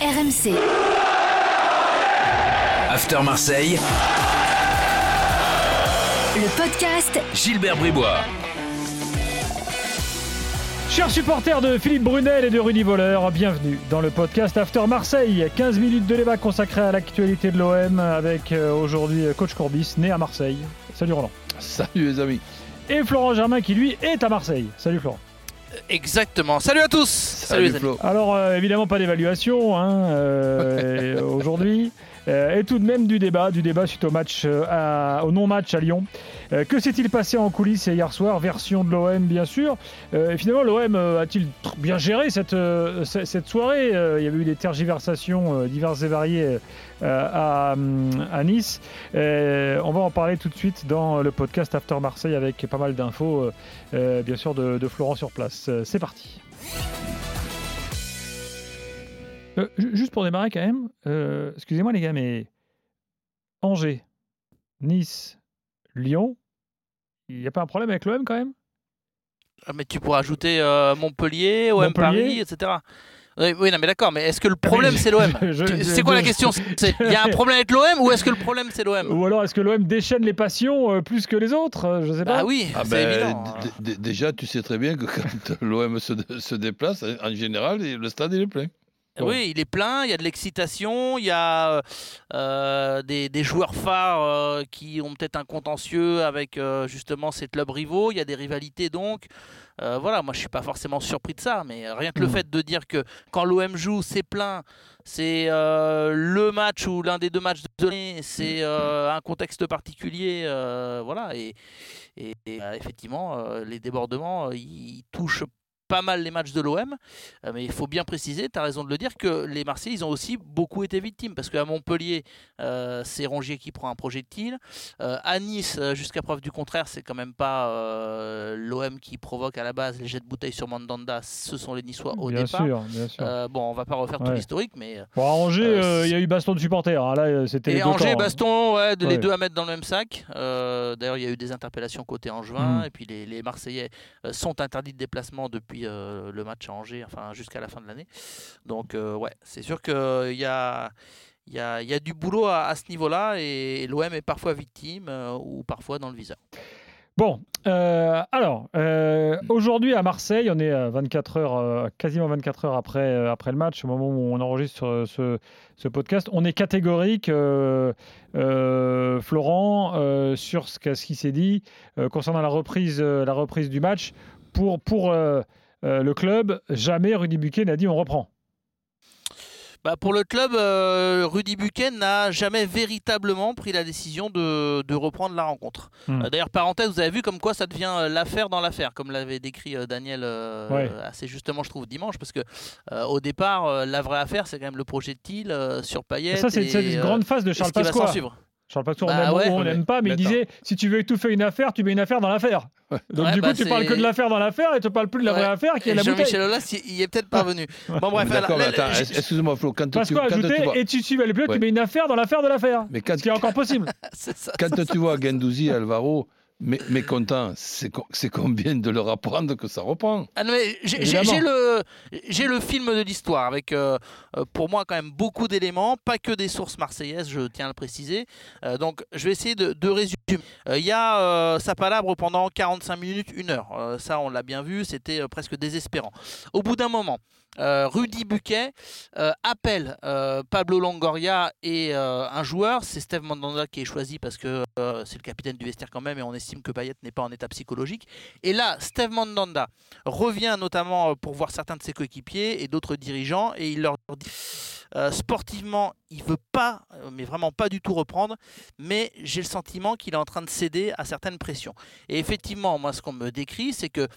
RMC. After Marseille, Le podcast Gilbert Bribois. Chers supporters de Philippe Brunel et de Rudy Voleur, bienvenue dans le podcast After Marseille. 15 minutes de débat consacré à l'actualité de l'OM avec euh, aujourd'hui euh, coach Courbis, né à Marseille. Salut Roland. Salut les amis. Et Florent Germain qui lui est à Marseille. Salut Florent. Exactement. Salut à tous. Salut, les amis. Flo. Alors euh, évidemment pas d'évaluation hein, euh, aujourd'hui. Euh, et tout de même du débat, du débat suite au match, euh, au non-match à Lyon. Euh, que s'est-il passé en coulisses hier soir Version de l'OM bien sûr. Et finalement l'OM a-t-il bien géré cette, ce- cette soirée Il y avait eu des tergiversations diverses et variées euh, à, Nice. On va en parler tout de suite dans le podcast After Marseille avec pas mal d'infos bien sûr de, Florent sur place. C'est parti. Euh, ju- juste pour démarrer quand même, euh, excusez-moi les gars, mais Angers, Nice, Lyon, il n'y a pas un problème avec l'OM quand même? Ah, Mais tu pourrais ajouter euh, Montpellier, OM Montpellier. Paris, etc. Oui, oui, non, mais d'accord. Mais est-ce que le problème mais c'est l'OM je- C'est quoi la question? Il y a un problème avec l'OM ou est-ce que le problème c'est l'OM Ou alors est-ce que l'OM déchaîne les passions euh, plus que les autres Euh, Je sais pas. Bah oui, Ah c'est ben, évident. déjà, tu sais très bien que quand l'OM se, se déplace, en général, le stade il est plein. Oui, il est plein, il y a de l'excitation, il y a euh, des, des joueurs phares euh, qui ont peut-être un contentieux avec euh, justement ces clubs rivaux, il y a des rivalités donc. Euh, voilà, moi je suis pas forcément surpris de ça, mais rien que le Mhm. fait de dire que quand l'OM joue, c'est plein, c'est euh, le match ou l'un des deux matchs de l'année, c'est euh, un contexte particulier, euh, voilà, et, et- et, euh, effectivement, euh, les débordements, euh, ils touchent pas mal les matchs de l'OM, euh, mais il faut bien préciser, tu as raison de le dire, que les Marseillais, ils ont aussi beaucoup été victimes. Parce qu'à Montpellier, euh, c'est Rongier qui prend un projectile. Euh, à Nice, jusqu'à preuve du contraire, c'est quand même pas euh, l'OM qui provoque à la base les jets de bouteille sur Mandanda, ce sont les Niçois au bien départ. sûr, bien sûr. Bon, on va pas refaire tout l'historique, mais. Bon, à Angers, il y a eu baston de supporters. hein. Là, c'était Et Angers, camps, hein. Baston, ouais, de- Ouais. les deux à mettre dans le même sac. D'ailleurs, il y a eu des interpellations côté Angevin. Mhm. Et puis les, les Marseillais sont interdits de déplacement depuis euh, le match à Angers, enfin jusqu'à la fin de l'année. Donc, euh, ouais, c'est sûr qu'il y a. Y, a, y a du boulot à, ce niveau-là et l'OM est parfois victime euh, ou parfois dans le viseur. Bon, euh, alors, euh, aujourd'hui à Marseille, on est à 24 heures, euh, quasiment 24 heures après, euh, après le match, au moment où on enregistre euh, ce, ce podcast. On est catégorique, euh, euh, Florent, euh, sur ce, ce qui s'est dit euh, concernant la reprise, euh, la reprise du match. Pour, pour euh, le club, jamais Rudy Buquet n'a dit on reprend. Bah, pour le club, euh, Rudy Buchen n'a jamais véritablement pris la décision de, de reprendre la rencontre. Hmm. Euh, D'ailleurs, parenthèse, vous avez vu comme quoi ça devient l'affaire dans l'affaire, comme l'avait décrit Daniel euh, Ouais. assez justement, je trouve, dimanche, parce que euh, au départ, la vraie affaire, c'est quand même le projet de Thiel sur Payet. Ça, c'est une grande phase de Charles Pasqua. Charles Pasqua, Bah on aime ouais. ou on n'aime pas, mais il disait si tu veux étouffer une affaire, tu mets une affaire dans l'affaire. Donc Ouais, du coup, bah, tu parles que de l'affaire dans l'affaire et tu parles plus de la vraie affaire qui est la bouteille. Jean-Michel Aulas, il il est peut-être pas venu. Bon, bref, excuse-moi Flo, quand tu, vois, et tu suivais le plus, tu mets une affaire dans l'affaire de l'affaire. mais quand, Ce qui est encore possible. c'est ça. quand tu vois Gendouzi Alvaro mé- mécontents, c'est co- c'est combien de leur apprendre que ça reprend? Ah mais j'ai- le, film de l'histoire avec, euh, euh, pour moi, quand même beaucoup d'éléments, pas que des sources marseillaises, je tiens à le préciser. Euh, donc, je vais essayer de, de résumer. Euh, Il y a sa palabre pendant 45 minutes, une heure. Ça, on l'a bien vu, c'était presque désespérant. Au bout d'un moment, euh, Rudy Buquet euh, appelle euh, Pablo Longoria et un joueur, c'est Steve Mandanda qui est choisi parce que c'est le capitaine du vestiaire quand même et on estime que Payet n'est pas en état psychologique. Et là, Steve Mandanda revient notamment pour voir certains de ses coéquipiers et d'autres dirigeants et il leur dit sportivement, il veut pas, euh, mais vraiment pas du tout reprendre, mais j'ai le sentiment qu'il est en train de céder à certaines pressions. Et effectivement, moi, ce qu'on me décrit, c'est que,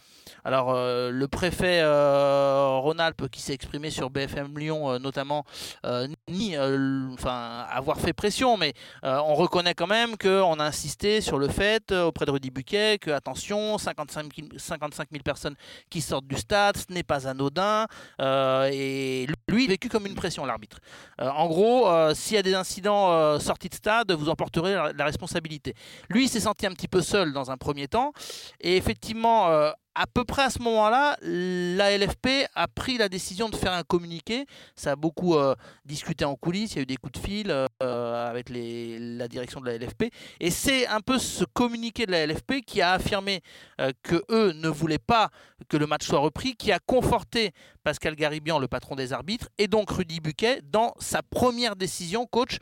alors, euh, le préfet euh, Rhône-Alpes qui s'est exprimé sur BFM Lyon, euh, notamment, l- enfin, avoir fait pression, mais on reconnaît quand même qu'on a insisté sur le fait auprès de Rudy Buquet que, attention, 55 000, 55 000 personnes qui sortent du stade, ce n'est pas anodin, et lui, vécu comme une pression, l'arbitre. Euh, en gros, euh, s'il y a des incidents euh, sortis de stade, vous en porterez la, la responsabilité. Lui, s'est senti un petit peu seul dans un premier temps, et effectivement, à peu près à ce moment-là, la LFP a pris la décision de faire un communiqué. Ça a beaucoup euh, discuté en coulisses, il y a eu des coups de fil euh, avec les, la direction de la LFP. Et c'est un peu ce communiqué de la LFP qui a affirmé euh, que eux ne voulaient pas que le match soit repris, qui a conforté Pascal Garibian, le patron des arbitres, et donc Rudy Buquet dans sa première décision, coach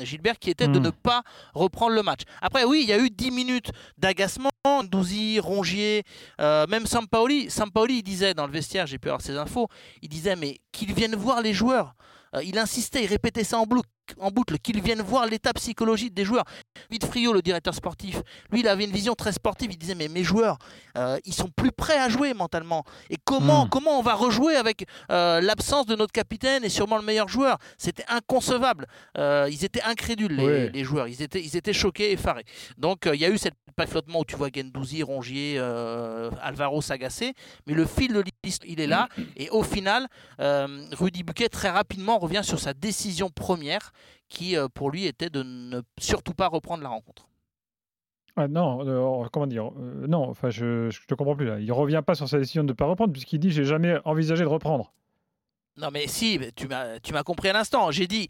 Gilbert, qui était de Hmm. ne pas reprendre le match. Après, oui, il y a eu 10 minutes d'agacement. Douzy, Rongier, euh, même Sampaoli. Sampaoli, il disait dans le vestiaire, j'ai pu avoir ces infos, il disait mais qu'ils viennent voir les joueurs. Euh, il insistait, il répétait ça en boucle, qu'ils viennent voir l'état psychologique des joueurs. Vite Frio, le directeur sportif, lui, il avait une vision très sportive. Il disait mais mes joueurs, euh, ils sont plus prêts à jouer mentalement. Comment, Mm. comment on va rejouer avec euh, l'absence de notre capitaine et sûrement le meilleur joueur? C'était inconcevable. Euh, ils étaient incrédules, les, Oui. les joueurs. Ils étaient, ils étaient choqués, effarés. Donc euh, il y a eu cette pas de flottement où tu vois Gendouzi, Rongier, Alvaro s'agacer, mais le fil de l'histoire, il est là. Et au final, Rudy Buquet très rapidement revient sur sa décision première, qui pour lui était de ne surtout pas reprendre la rencontre. Ah non, euh, comment dire euh, Non, enfin, je, je te comprends plus là. Il revient pas sur sa décision de ne pas reprendre, puisqu'il dit j'ai jamais envisagé de reprendre. Non mais si, tu m'as compris à l'instant. J'ai dit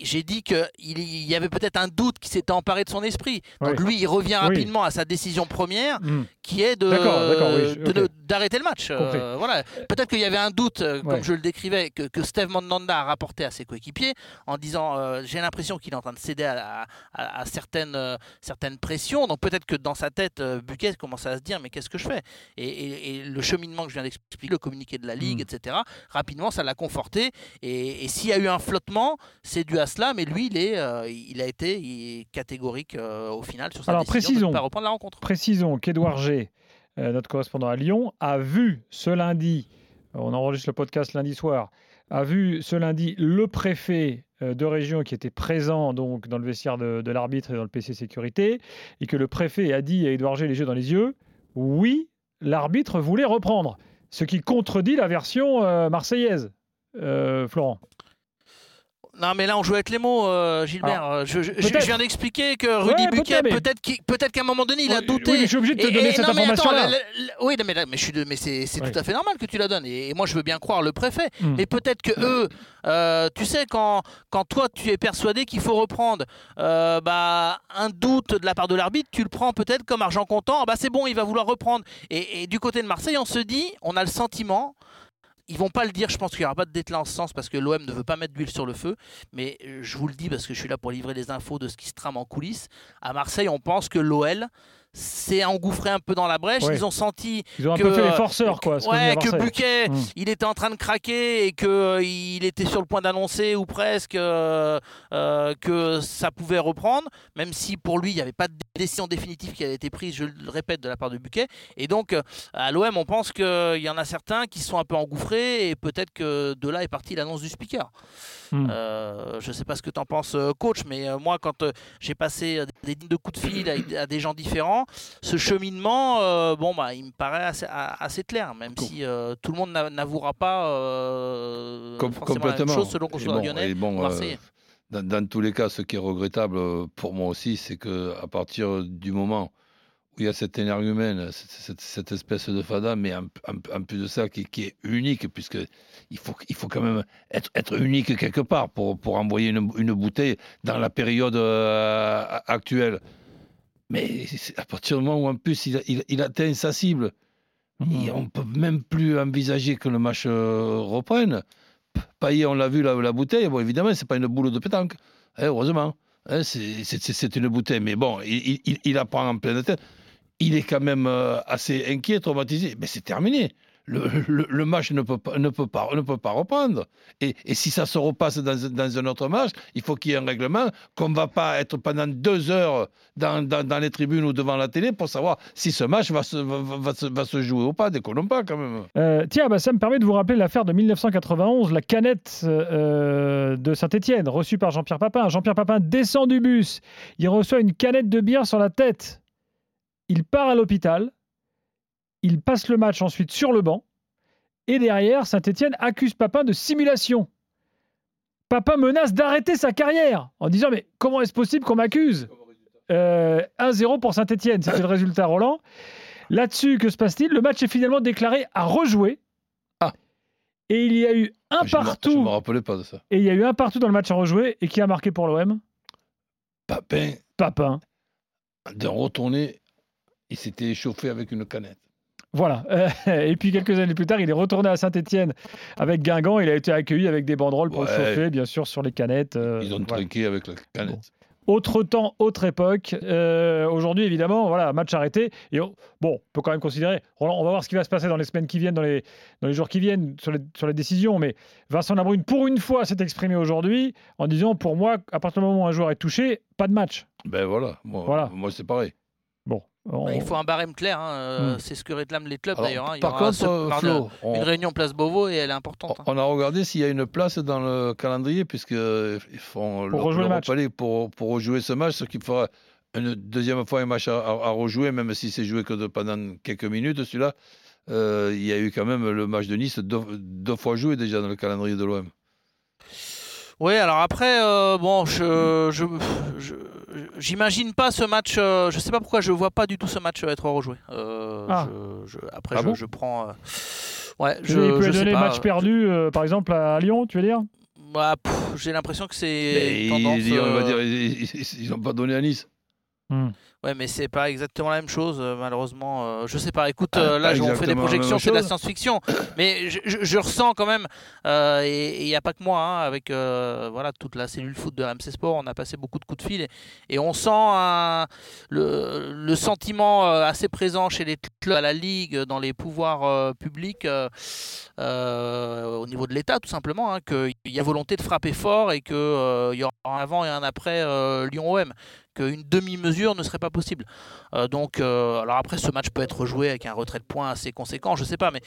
j'ai dit que il il y avait peut-être un doute qui s'était emparé de son esprit. Donc Oui. lui, il revient Oui. rapidement à sa décision première, Hmm. qui est de D'accord, d'accord, oui, je- de ne- ok. D'arrêter le match. Euh, voilà. Peut-être qu'il y avait un doute, euh, comme je le décrivais, que, que Steve Mandanda a rapporté à ses coéquipiers en disant euh, j'ai l'impression qu'il est en train de céder à, à- à certaines certaines pressions. Donc peut-être que dans sa tête, Buquet commence à se dire mais qu'est-ce que je fais? Et, et- et le cheminement que je viens d'expliquer, le communiqué de la ligue, Mm. etc. Rapidement, ça l'a conforté. Et, et s'il y a eu un flottement, c'est dû à cela. Mais lui, il est il a été il est catégorique au final sur sa Alors, décision de précisons. ne pas reprendre la rencontre. Précisons qu'Edouard G, notre correspondant à Lyon, a vu ce lundi, euh, on enregistre le podcast lundi soir, a vu ce lundi le préfet euh, de région qui était présent donc dans le vestiaire de, l'arbitre et dans le PC sécurité, et que le préfet a dit à Edouard G les yeux dans les yeux, oui, l'arbitre voulait reprendre, ce qui contredit la version euh, marseillaise. Euh, Florent. Non, mais là, on joue avec les mots, euh, Gilbert. Euh, je, je- je peut-être. viens d'expliquer que Rudy Ouais, Buquet, peut-être, mais- qu'à un moment donné, il a douté. oui, mais je suis obligé de te donner et- cette information-là. la- oui, mais, là, mais, je suis de- mais c'est Oui. tout à fait normal que tu la donnes. Et, et moi, je veux bien croire le préfet. Hmm. Mais peut-être que eux, euh, tu sais, quand, quand toi, tu es persuadé qu'il faut reprendre euh, bah, un doute de la part de l'arbitre, tu le prends peut-être comme argent comptant. Ah bah, c'est bon, il va vouloir reprendre. Et, et du côté de Marseille, on se dit, on a le sentiment. Ils vont pas le dire, je pense qu'il n'y aura pas de déclin en ce sens parce que l'OM ne veut pas mettre d'huile sur le feu. Mais euh, je vous le dis parce que je suis là pour livrer les infos de ce qui se trame en coulisses. À Marseille, on pense que l'OL s'est engouffré un peu dans la brèche. Ouais. Ils ont senti Ils ont un que, peu fait les forceurs, quoi. ce qu'on dit ouais, à que Marseille. Buquet, Mm. il était en train de craquer et que euh, il était sur le point d'annoncer ou presque euh, euh, que ça pouvait reprendre, même si pour lui il n'y avait pas de décision définitive qui avait été prise, je le répète, de la part de Buquet. Et donc à l'OM, on pense qu'il y en a certains qui sont un peu engouffrés et peut-être que de là est partie l'annonce du speaker. Euh, je ne sais pas ce que tu en penses, coach, mais moi, quand j'ai passé des lignes de coups de fil à, à des gens différents, ce cheminement, euh, bon, bah, il me paraît assez, clair, même si euh, tout le monde n'a- n'avouera pas euh, Com- forcément la même complètement. chose selon qu'on soit bon, lyonnais bon, ou marseillais. dans, dans tous les cas, ce qui est regrettable pour moi aussi, c'est que à partir du moment où il y a cet énergumène, cette, cette- cette espèce de fada, mais en, en- en plus de ça, qui, qui est unique, puisque il faut, il faut quand même être, être unique quelque part pour, pour envoyer une, une bouteille dans la période euh, actuelle. Mais à partir du moment où en plus il, il, il atteint sa cible, et on peut même plus envisager que le match euh, reprenne. Payet, on l'a vu, la, la bouteille, bon, évidemment, c'est pas une boule de pétanque, hein, heureusement. Hein, c'est- une bouteille, mais bon, il, il, il la prend en pleine tête. Il est quand même euh, assez inquiet, traumatisé. Mais c'est terminé. Le, match ne peut pas, ne peut pas, ne peut pas reprendre. Et, si ça se repasse dans, un autre match, il faut qu'il y ait un règlement qu'on ne va pas être pendant deux heures dans, les tribunes ou devant la télé pour savoir si ce match va se, va, se, va se jouer ou pas. Déconnons pas quand même. Euh, tiens, ça me permet de vous rappeler l'affaire de 1991, la canette euh, de Saint-Etienne, reçue par Jean-Pierre Papin. Jean-Pierre Papin descend du bus, il reçoit une canette de bière sur la tête. Il part à l'hôpital, il passe le match ensuite sur le banc, et derrière, Saint-Etienne accuse Papin de simulation. Papin menace d'arrêter sa carrière en disant Mais comment est-ce possible qu'on m'accuse? Euh, 1-0 pour Saint-Etienne, c'était le résultat, Roland. Là-dessus, que se passe-t-il? Le match est finalement déclaré à rejouer. Ah. Et il y a eu un Je Je partout. rappelais pas de ça. Et il y a eu un partout dans le match à rejouer. Et qui a marqué pour l'OM Papin, Papin. de retourner, il s'était échauffé avec une canette. Voilà. Euh, Et puis quelques années plus tard, il est retourné à Saint-Etienne avec Guingamp. Il a été accueilli avec des banderoles pour le Ouais. chauffer, bien sûr, sur les canettes. euh, Ils ont voilà. trinqué avec la canette. Autre temps, autre époque. Euh, Aujourd'hui, évidemment, voilà, match arrêté. Et on- bon, on peut quand même considérer. Roland, on va voir ce qui va se passer dans les semaines qui viennent, dans les, dans les jours qui viennent, sur les, sur les décisions. Mais Vincent Labrune, pour une fois, s'est exprimé aujourd'hui en disant pour moi, à partir du moment où un joueur est touché, pas de match. Ben voilà, moi, Voilà. moi c'est pareil. On- Bah, il faut un barème clair. hein, euh, Hmm. C'est ce que réclament les clubs d'ailleurs. hein. Par contre, euh, mardi, Flo, on, une réunion place Beauvau et elle est importante. hein. on a regardé s'il y a une place dans le calendrier, puisqu'ils font Pour le- rejouer le match. pour, pour rejouer ce match, ce qui fera une deuxième fois un match à, à- à rejouer, même si c'est joué que de- pendant quelques minutes, celui-là. Euh, il y a eu quand même le match de Nice deux, deux fois joué déjà dans le calendrier de l'OM. Oui, alors après, euh, bon, je, je, je- j'imagine pas ce match. euh, je sais pas pourquoi je vois pas du tout ce match être rejoué. Euh, Ah. je- je- après, Ah je, bon je prends. euh, ouais, il je, peut je sais donner pas. match perdu, euh, par exemple, à Lyon, tu veux dire? Bah, J'ai l'impression que c'est il- euh, dire, ils n'ont pas donné à Nice. Ouais, mais c'est pas exactement la même chose, euh, malheureusement. euh, je sais pas. Écoute, Ah, euh, là, on fait des projections, c'est de la science-fiction, mais je, je- je ressens quand même, euh, et il n'y a pas que moi, hein, avec euh, voilà toute la cellule foot de RMC Sport, on a passé beaucoup de coups de fil, et, et on sent un- le, le sentiment euh, assez présent chez les clubs, à la ligue, dans les pouvoirs euh, publics, euh, euh, au niveau de l'État, tout simplement, hein, qu'il y a volonté de frapper fort et qu'il y aura un avant et un après euh, Lyon-OM qu'une demi-mesure ne serait pas possible. Euh, donc, euh, alors après, ce match peut être joué avec un retrait de points assez conséquent, je sais pas, mais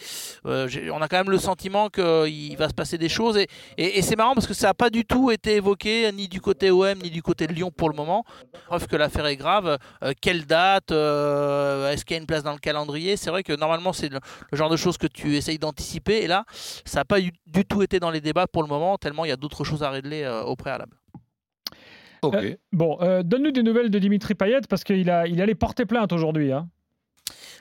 euh, on a quand même le sentiment qu'il va se passer des choses. Et, c'est marrant parce que ça n'a pas du tout été évoqué, ni du côté OM, ni du côté de Lyon pour le moment. Preuve que l'affaire est grave. Quelle date Est-ce qu'il y a une place dans le calendrier? C'est vrai que normalement, c'est le, le genre de choses que tu essayes d'anticiper. Et là, ça n'a pas du, tout été dans les débats pour le moment, tellement il y a d'autres choses à régler au préalable. Euh, Bon, euh, donne-nous des nouvelles de Dimitri Payet parce qu'il a, il allait porter plainte aujourd'hui. Hein.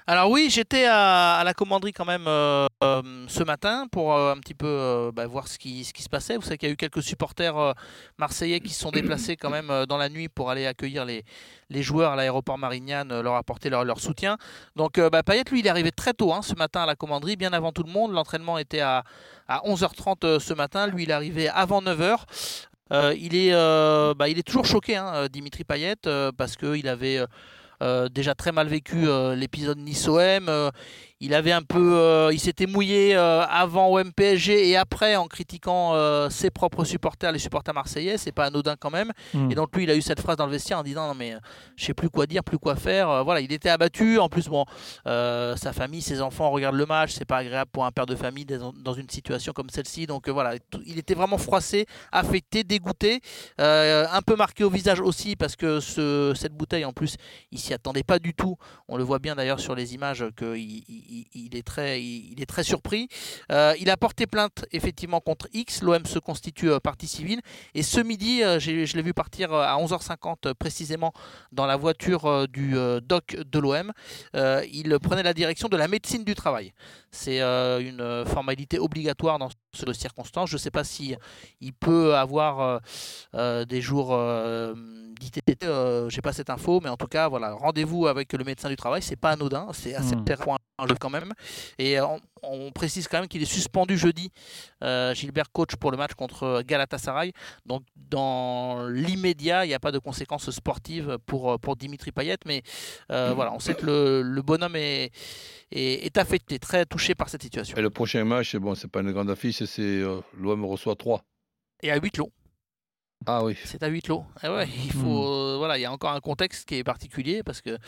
Alors oui, j'étais à, à la commanderie quand même euh, ce matin pour euh, un petit peu euh, bah, voir ce qui, ce qui se passait. Vous savez qu'il y a eu quelques supporters euh, marseillais qui se sont déplacés quand même euh, dans la nuit pour aller accueillir les, les joueurs à l'aéroport Marignane, leur apporter leur, leur soutien. Donc euh, bah, Payet, lui, il est arrivé très tôt hein, ce matin à la commanderie, bien avant tout le monde. L'entraînement était à, à 11h30 euh, ce matin. Lui, il est arrivé avant 9h. Euh, il, est, euh, bah, il est toujours choqué, hein, euh, Dimitri Payet, parce qu'il avait déjà très mal vécu l'épisode Nice-OM. Il avait un peu, euh, il s'était mouillé euh, avant OM PSG et après en critiquant euh, ses propres supporters, les supporters marseillais. C'est pas anodin quand même. Hmm. Et donc lui, il a eu cette phrase dans le vestiaire en disant non mais je sais plus quoi dire, plus quoi faire. Voilà, il était abattu. En plus, bon, sa famille, ses enfants regardent le match. C'est pas agréable pour un père de famille dans une situation comme celle-ci. Donc voilà, il était vraiment froissé, affecté, dégoûté, un peu marqué au visage aussi parce que ce- cette bouteille en plus, il s'y attendait pas du tout. On le voit bien d'ailleurs sur les images qu'il il, est très, surpris. Euh, il a porté plainte effectivement contre X. L'OM se constitue euh, partie civile. Et ce midi, euh, je l'ai vu partir à 11h50 euh, précisément dans la voiture du doc de l'OM. Il prenait la direction de la médecine du travail. C'est euh, une formalité obligatoire dans ce circonstance. Je ne sais pas si il peut avoir euh, euh, des jours d'ITT. J'ai pas cette info, mais en tout cas, voilà, rendez-vous avec le médecin du travail. C'est pas anodin, c'est assez Hmm. point un jeu quand même. Et on, on précise quand même qu'il est suspendu jeudi, euh, Gilbert coach pour le match contre Galatasaray. Donc dans l'immédiat, il n'y a pas de conséquences sportives pour, euh, pour Dimitri Payet, mais euh, voilà, on sait que le, le bonhomme est, est, est affecté, très touché par cette situation. Et le prochain match, bon, c'est pas une grande affiche, c'est euh, l'OM reçoit 3. Et à huis clos. Ah oui. C'est à huis clos. Eh ouais, il faut, euh, voilà, il y a encore un contexte qui est particulier parce que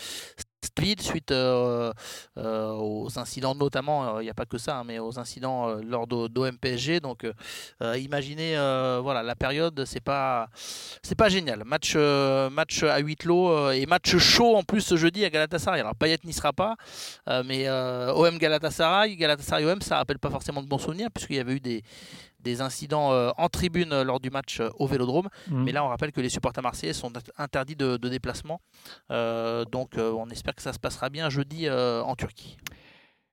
suite euh, euh, aux incidents, notamment, euh, il n'y a pas que ça, hein, mais aux incidents lors d'OM PSG. Donc, imaginez, voilà, la période, c'est pas, c'est pas génial. Match, match à clos euh, et match chaud en plus ce jeudi à Galatasaray. Alors Payet n'y sera pas, mais OM Galatasaray, Galatasaray OM, ça rappelle pas forcément de bons souvenirs puisqu'il y avait eu des des incidents euh, en tribune euh, lors du match euh, au Vélodrome. Mm. Mais là, on rappelle que les supporters marseillais sont int- interdits de, de déplacement. Euh, donc, euh, on espère que ça se passera bien jeudi euh, en Turquie.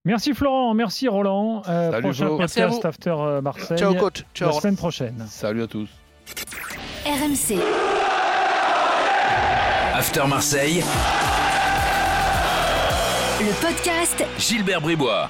Merci Florent, merci Roland. Euh, Salut, prochain à podcast vous. After Marseille Ciao, coach. Ciao. la semaine prochaine. Salut à tous. RMC. After Marseille, Le podcast Gilbert Bribois.